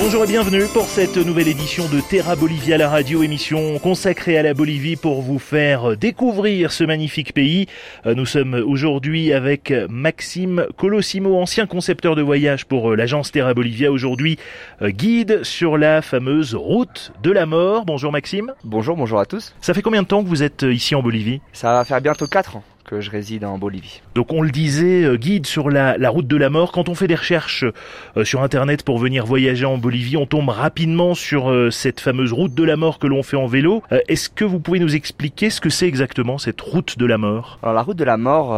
Bonjour et bienvenue pour cette nouvelle édition de Terra Bolivia, la radio émission consacrée à la Bolivie pour vous faire découvrir ce magnifique pays. Euh, nous sommes aujourd'hui avec Maxime Colosimo, ancien concepteur de voyage pour euh, l'agence Terra Bolivia, aujourd'hui euh, guide sur la fameuse route de la mort. Bonjour Maxime. Bonjour, bonjour à tous. Ça fait combien de temps que vous êtes ici en Bolivie? Ça va faire bientôt 4 ans que je réside en Bolivie. Donc on le disait, euh, guide sur la, route de la mort. Quand on fait des recherches euh, sur Internet pour venir voyager en Bolivie, on tombe rapidement sur euh, cette fameuse route de la mort que l'on fait en vélo. Est-ce que vous pouvez nous expliquer ce que c'est exactement cette route de la mort? Alors la route de la mort,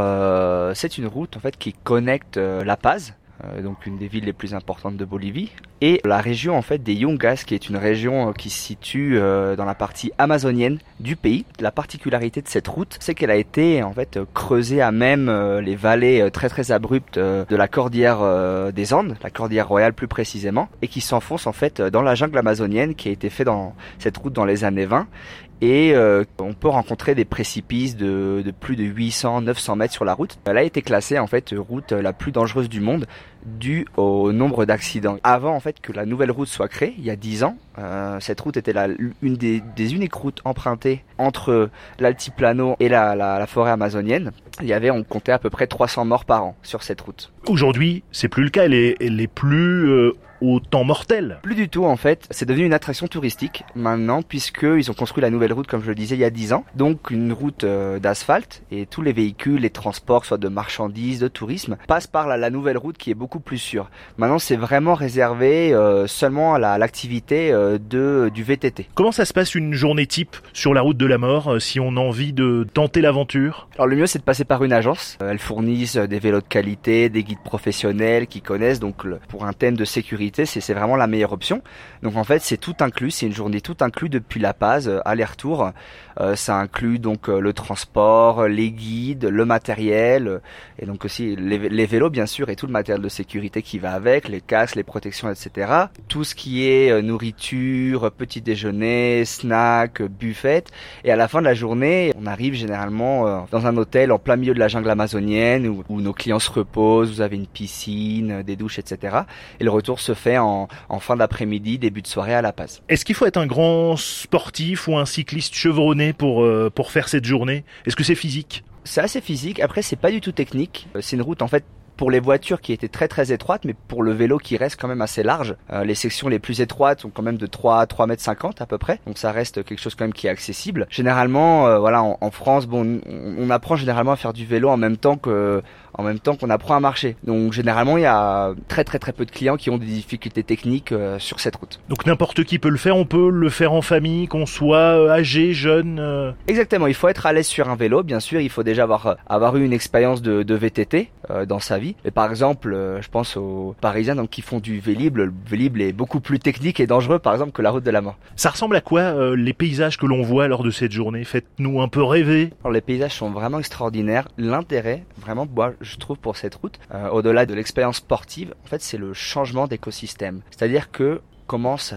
c'est une route en fait qui connecte La Paz, donc une des villes les plus importantes de Bolivie, et la région en fait des Yungas, qui est une région euh, qui se situe euh, dans la partie amazonienne du pays. La particularité de cette route, c'est qu'elle a été en fait creusée à même les vallées très très abruptes de la cordillère des Andes, la cordillère royale plus précisément, et qui s'enfonce en fait dans la jungle amazonienne qui a été fait dans cette route dans les années 20 et euh, on peut rencontrer des précipices de, de, plus de 800, 900 mètres sur la route. Elle a été classée en fait route la plus dangereuse du monde dû au nombre d'accidents. Avant en fait que la nouvelle route soit créée, il y a 10 ans, euh, cette route était la, une des, des, uniques routes empruntées entre l'altiplano et la, la, la, forêt amazonienne. Il y avait, on comptait à peu près 300 morts par an sur cette route. Aujourd'hui, c'est plus le cas. Elle est, elle est plus euh, au temps mortel. Plus du tout en fait, c'est devenu une attraction touristique maintenant puisqu'ils ont construit la nouvelle route comme je le disais il y a 10 ans. Donc une route euh, d'asphalte et tous les véhicules, les transports, soit de marchandises, de tourisme, passent par la, nouvelle route qui est beaucoup plus sûre. Maintenant c'est vraiment réservé euh, seulement à l'activité euh, de du VTT. Comment ça se passe une journée type sur la route de la mort si on a envie de tenter l'aventure? Alors le mieux c'est de passer par une agence. Elles fournissent des vélos de qualité, des guides professionnels qui connaissent donc pour un thème de sécurité c'est vraiment la meilleure option. Donc en fait, c'est tout inclus, c'est une journée tout inclus depuis La Paz, euh, aller-retour. Euh, ça inclut donc euh, le transport, les guides, le matériel, et donc aussi les, vélos bien sûr, et tout le matériel de sécurité qui va avec, les casques, les protections, etc. Tout ce qui est nourriture, petit déjeuner, snack, buffet. Et à la fin de la journée, on arrive généralement dans un hôtel en plein milieu de la jungle amazonienne où, nos clients se reposent, vous avez une piscine, des douches, etc. Et le retour se fait en, fin d'après-midi, début de soirée à La Paz. Est-ce qu'il faut être un grand sportif ou un cycliste chevronné pour, euh, pour faire cette journée? Est-ce que c'est physique? C'est assez physique. Après, c'est pas du tout technique. Euh, c'est une route en fait pour les voitures qui étaient très très étroites, mais pour le vélo qui reste quand même assez large. Euh, les sections les plus étroites sont quand même de 3 à 3 mètres 50 à peu près, donc ça reste quelque chose quand même qui est accessible. Généralement, voilà, en, France, bon, on, apprend généralement à faire du vélo en même temps que en même temps qu'on apprend à marcher. Donc généralement, il y a très très très peu de clients qui ont des difficultés techniques euh, sur cette route. Donc n'importe qui peut le faire, on peut le faire en famille, qu'on soit euh, âgé, jeune. Euh Exactement, il faut être à l'aise sur un vélo, bien sûr, il faut déjà avoir avoir eu une expérience de, de VTT dans sa vie. Et par exemple, je pense aux Parisiens donc qui font du Vélib, le Vélib est beaucoup plus technique et dangereux par exemple que la route de la mort. Ça ressemble à quoi les paysages que l'on voit lors de cette journée? Faites-nous un peu rêver. Alors les paysages sont vraiment extraordinaires, l'intérêt vraiment moi je trouve, pour cette route, euh, au-delà de l'expérience sportive, en fait, c'est le changement d'écosystème. C'est-à-dire que commence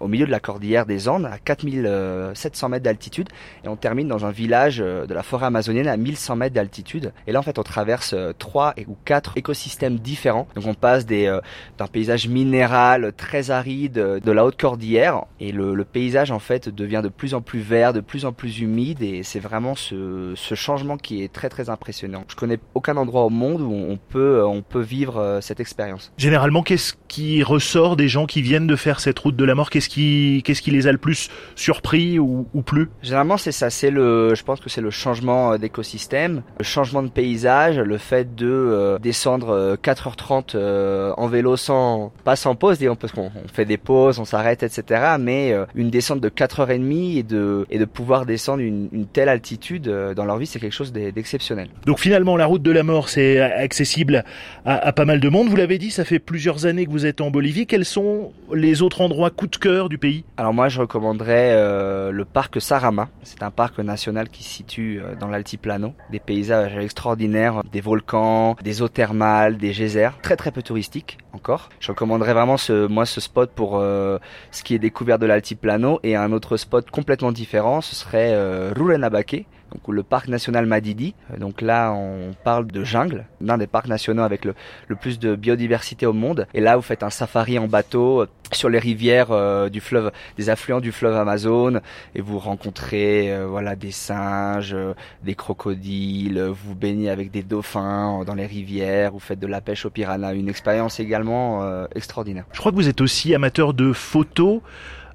au milieu de la cordillère des Andes, à 4700 mètres d'altitude, et on termine dans un village euh, de la forêt amazonienne à 1100 mètres d'altitude. Et là, en fait, on traverse euh, trois ou quatre écosystèmes différents. Donc, on passe des, euh, d'un paysage minéral très aride de la haute cordillère, et le, le, paysage, en fait, devient de plus en plus vert, de plus en plus humide, et c'est vraiment ce, ce changement qui est très très impressionnant. Je connais aucun endroit au monde où on peut, on peut vivre cette expérience. Généralement, qu'est-ce qui ressort des gens qui viennent de faire cette route de la mort Qu'est-ce qui, qu'est-ce qui les a le plus surpris ou, ou plus Généralement, c'est ça. C'est le, je pense que c'est le changement euh, d'écosystème, le changement de paysage, le fait de euh, descendre 4h30 euh, en vélo sans, pas sans pause, disons, parce qu'on fait des pauses, on s'arrête, etc. Mais une descente de 4h30 et de, et de pouvoir descendre une, une telle altitude dans leur vie, c'est quelque chose d'exceptionnel. Donc finalement, la route de la mort, c'est accessible à, à pas mal de monde. Vous l'avez dit, ça fait plusieurs années que vous êtes en Bolivie. Quels sont les autres endroits coup de cœur du pays Alors moi je recommanderais euh, le parc Sarama. C'est un parc national qui se situe euh, dans l'altiplano. Des paysages extraordinaires, des volcans, des eaux thermales, des geysers. Très très peu touristique encore. Je recommanderais vraiment ce, moi ce spot pour euh, ce qui est découvert de l'altiplano et un autre spot complètement différent, ce serait Rurenabake donc le parc national Madidi. Euh, donc là, on parle de jungle, l'un des parcs nationaux avec le, le, plus de biodiversité au monde. Et là, vous faites un safari en bateau euh, sur les rivières euh, du fleuve, des affluents du fleuve Amazon, et vous rencontrez voilà des singes, des crocodiles, vous baignez avec des dauphins dans les rivières, vous faites de la pêche au piranha, une expérience également extraordinaire. Je crois que vous êtes aussi amateur de photos.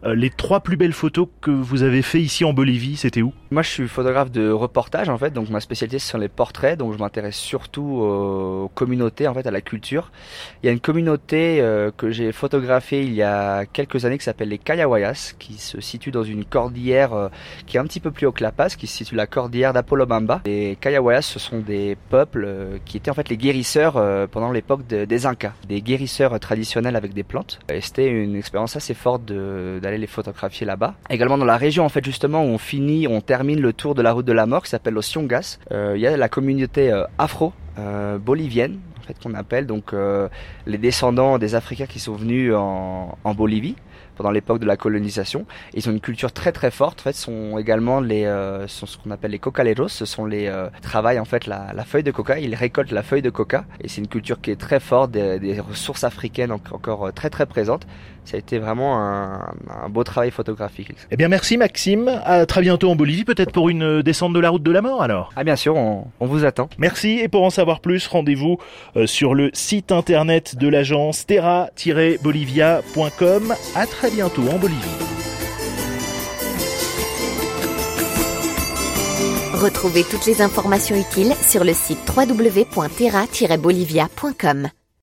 Euh, les trois plus belles photos que vous avez fait ici en Bolivie, c'était où? Moi, je suis photographe de reportage en fait, donc ma spécialité ce sont les portraits, donc je m'intéresse surtout aux communautés en fait, à la culture. Il y a une communauté euh, que j'ai photographiée il y a quelques années qui s'appelle les Kayawayas, qui se situe dans une cordillère euh, qui est un petit peu plus haut que La Paz, qui se situe la cordillère d'Apolobamba. Les Kayawayas, ce sont des peuples qui étaient en fait les guérisseurs pendant l'époque des Incas, des guérisseurs traditionnels avec des plantes. Et c'était une expérience assez forte de les photographier là-bas. Également dans la région en fait justement où on finit, on termine le tour de la route de la mort qui s'appelle Los Siongas. Euh, il y a la communauté euh, afro euh, bolivienne en fait qu'on appelle donc les descendants des Africains qui sont venus en, en Bolivie pendant l'époque de la colonisation. ils ont une culture très très forte. En fait, sont également les, euh, sont ce qu'on appelle les cocaleros. Ce sont les euh, travaillent en fait la, la, feuille de coca. Ils récoltent la feuille de coca. Et c'est une culture qui est très forte, des, des ressources africaines encore euh, très très présentes. Ça a été vraiment un, un, beau travail photographique. Eh bien, merci Maxime. À très bientôt en Bolivie, peut-être pour une descente de la route de la mort alors. Ah bien sûr, on, on vous attend. Merci. Et pour en savoir plus, rendez-vous euh, sur le site internet de l'agence terra-bolivia.com. À bientôt en Bolivie. Retrouvez toutes les informations utiles sur le site www.terra-bolivia.com.